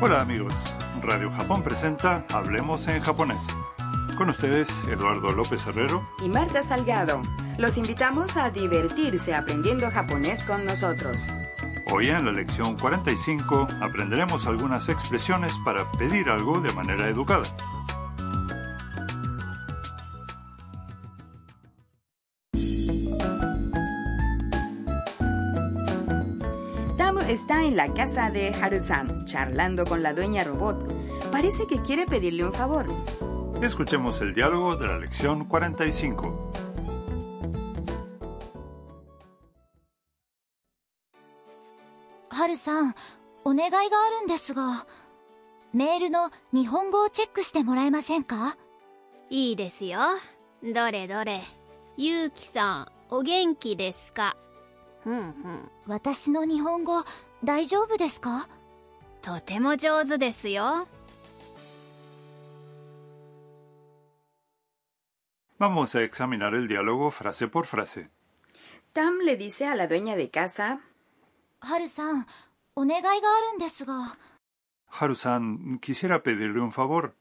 Hola amigos, Radio Japón presenta Hablemos en japonés. Con ustedes, Eduardo López Herrero. y Marta Salgado. Los invitamos a divertirse aprendiendo japonés con nosotros. Hoy en la lección 45 aprenderemos algunas expresiones para pedir algo de manera educada. está en la casa de Harusan, charlando con la dueña robot. Parece que quiere pedirle un favor. Escuchemos el diálogo de la lección 45. はるさん、お願いがあるんですが、メールの日本語をチェックしてもらえませんかいいですよ。どれどれ。ゆうきさん、お元気ですかふんふん。私の日本語、 大丈夫ですかとても上手ですよ。Vamos a examinar el diálogo frase por frase. Tam le dice a la dueña de casa, はるさん、お願いがあるんですが、Haru-san, quisiera pedirle un favor.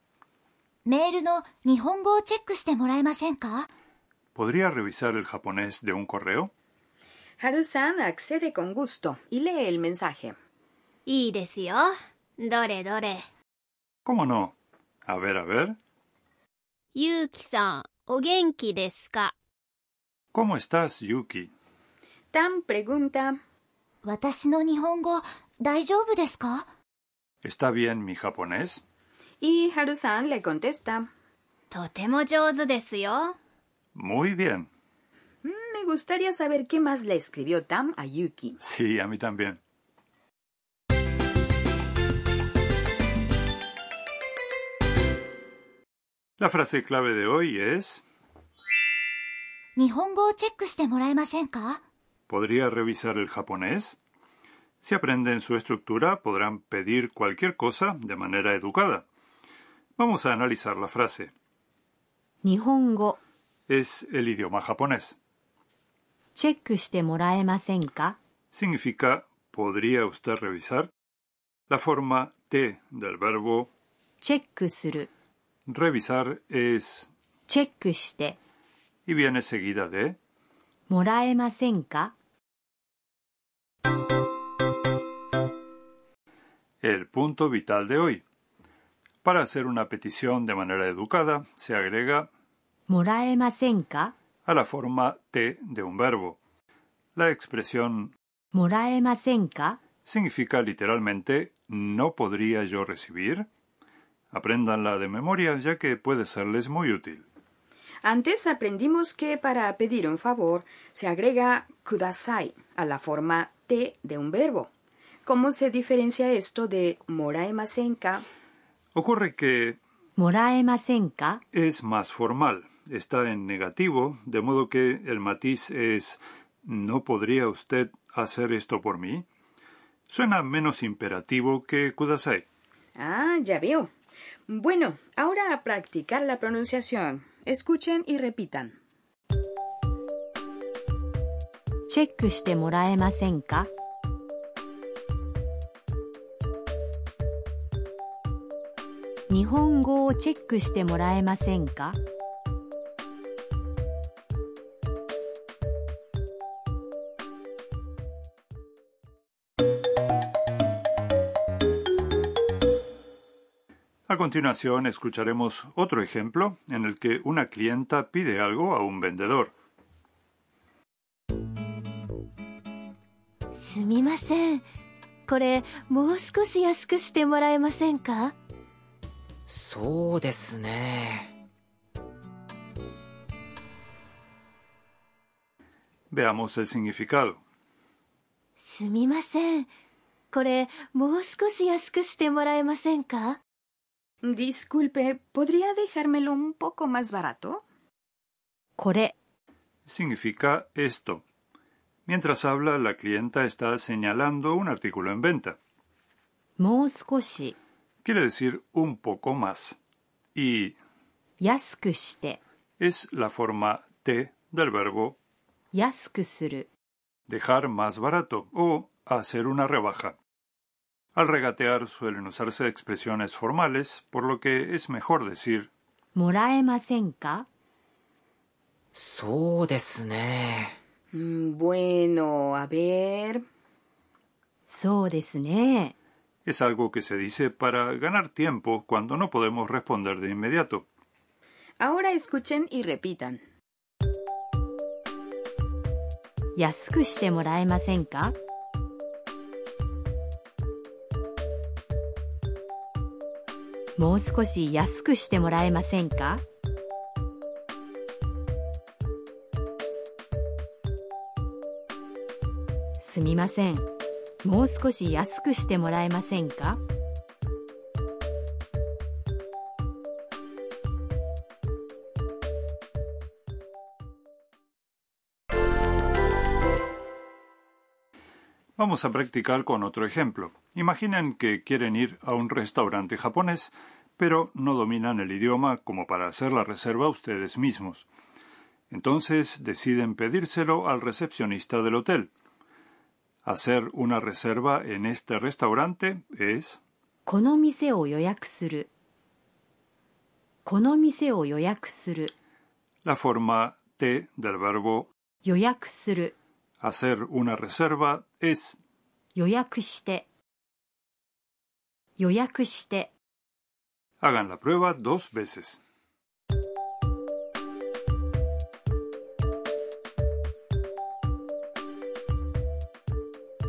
メールの日本語をチェックしてもらえませんか ¿Podría revisar el japonés de un correo? Harusan accede con gusto y lee el mensaje. Y deseo, dore dore. ¿Cómo no? A ver, a ver. Yuki-san, ¿o genki desu ka? ¿Cómo estás, Yuki? Tam pregunta. ¿Watashi no nihongo daijoubu ¿Está bien mi japonés? Y Harusan le contesta. Totemo jouzu desu yo. Muy bien me gustaría saber qué más le escribió Tam a Yuki. Sí, a mí también. La frase clave de hoy es... ¿Podría revisar el japonés? Si aprenden su estructura, podrán pedir cualquier cosa de manera educada. Vamos a analizar la frase. Nihongo es el idioma japonés チェックしてもらえませんか Significa ¿podría usted revisar? La forma T del verbo チェックする revisar es チェックして y viene seguida de もらえませんか el punto vital de hoy. Para hacer una petición de manera educada, se agrega もらえませんか a la forma te de un verbo. La expresión moraemasenka significa literalmente ¿no podría yo recibir? Apréndanla de memoria ya que puede serles muy útil. Antes aprendimos que para pedir un favor se agrega kudasai a la forma te de un verbo. ¿Cómo se diferencia esto de moraemasenka? Ocurre que moraemasenka es más formal está en negativo, de modo que el matiz es ¿no podría usted hacer esto por mí? Suena menos imperativo que kudasai. Ah, ya veo. Bueno, ahora a practicar la pronunciación. Escuchen y repitan. チェックしてもらえませんか日本語をチェックしてもらえませんか A continuación escucharemos otro ejemplo en el que una clienta pide algo a un vendedor. すみません。これ、もう少し安くしてもらえませんかそうですね。 Veamos el significado. すみません。これ、もう少し安くしてもらえませんか Disculpe, ¿podría dejármelo un poco más barato? Kore significa esto. Mientras habla, la clienta está señalando un artículo en venta. Mouskoshi quiere decir un poco más. Y yasukushite es la forma te del verbo yasukusuru. Dejar más barato o hacer una rebaja. Al regatear suelen usarse expresiones formales, por lo que es mejor decir ¿moraemasenka? So mm, Bueno, a ver. So es algo que se dice para ganar tiempo cuando no podemos responder de inmediato. Ahora escuchen y repitan. ¿Yasuku shite moraemasenka? もう少し安くしてもらえませんか？すみません。もう少し安くしてもらえませんか？Vamos a practicar con otro ejemplo. Imaginen que quieren ir a un restaurante japonés, pero no dominan el idioma como para hacer la reserva ustedes mismos. Entonces deciden pedírselo al recepcionista del hotel. Hacer una reserva en este restaurante es この店を予約する。この店を予約する。 la forma T del verbo 予約する。 hacer una reserva es 予約して。予約して。hagan la prueba dos veces.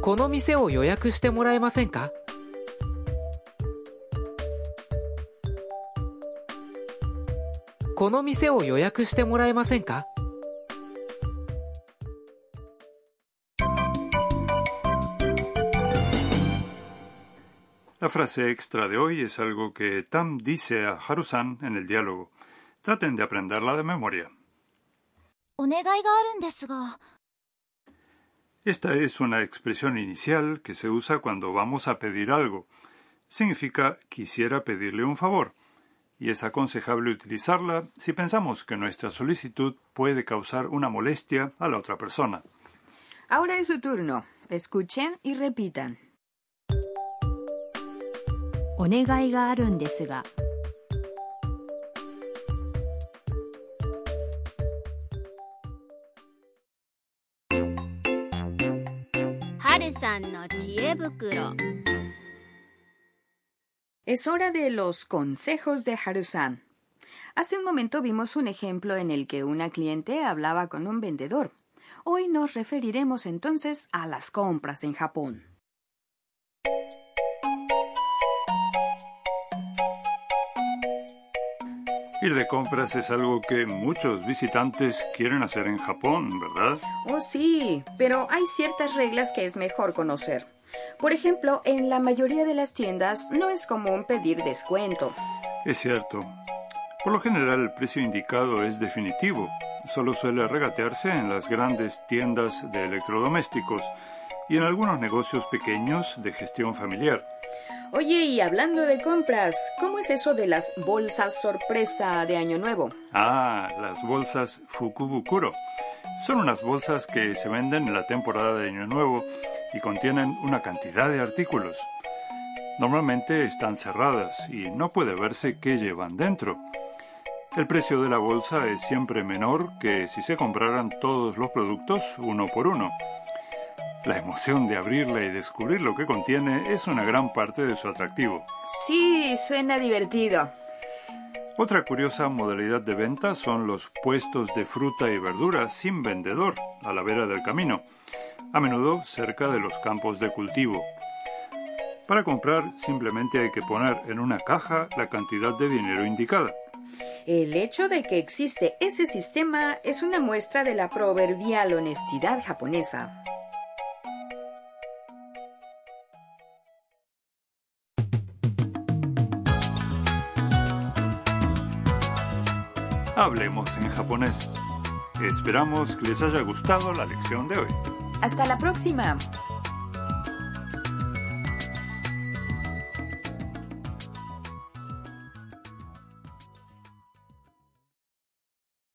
この店を予約してもらえませんかこの店を予約してもらえませんか La frase extra de hoy es algo que Tam dice a Harusan en el diálogo. Traten de aprenderla de memoria. Esta es una expresión inicial que se usa cuando vamos a pedir algo. Significa quisiera pedirle un favor, y es aconsejable utilizarla si pensamos que nuestra solicitud puede causar una molestia a la otra persona. Ahora es su turno. Escuchen y repitan. お願いがあるんですが。はるさんの知恵袋 Es hora de los consejos de Harusan. Hace un momento vimos un ejemplo en el que una cliente hablaba con un vendedor. Hoy nos referiremos entonces a las compras en Japón. Ir de compras es algo que muchos visitantes quieren hacer en Japón, ¿verdad? Oh, sí, pero hay ciertas reglas que es mejor conocer. Por ejemplo, en la mayoría de las tiendas no es común pedir descuento. Es cierto. Por lo general el precio indicado es definitivo. Solo suele regatearse en las grandes tiendas de electrodomésticos y en algunos negocios pequeños de gestión familiar. Oye, y hablando de compras, ¿cómo es eso de las bolsas sorpresa de Año Nuevo? Ah, las bolsas Fukubukuro. Son unas bolsas que se venden en la temporada de Año Nuevo y contienen una cantidad de artículos. Normalmente están cerradas y no puede verse qué llevan dentro. El precio de la bolsa es siempre menor que si se compraran todos los productos uno por uno. La emoción de abrirla y descubrir lo que contiene es una gran parte de su atractivo. Sí, suena divertido. Otra curiosa modalidad de venta son los puestos de fruta y verdura sin vendedor a la vera del camino, a menudo cerca de los campos de cultivo. Para comprar simplemente hay que poner en una caja la cantidad de dinero indicada. El hecho de que existe ese sistema es una muestra de la proverbial honestidad japonesa. Hablemos en japonés. Esperamos que les haya gustado la lección de hoy. Hasta la próxima.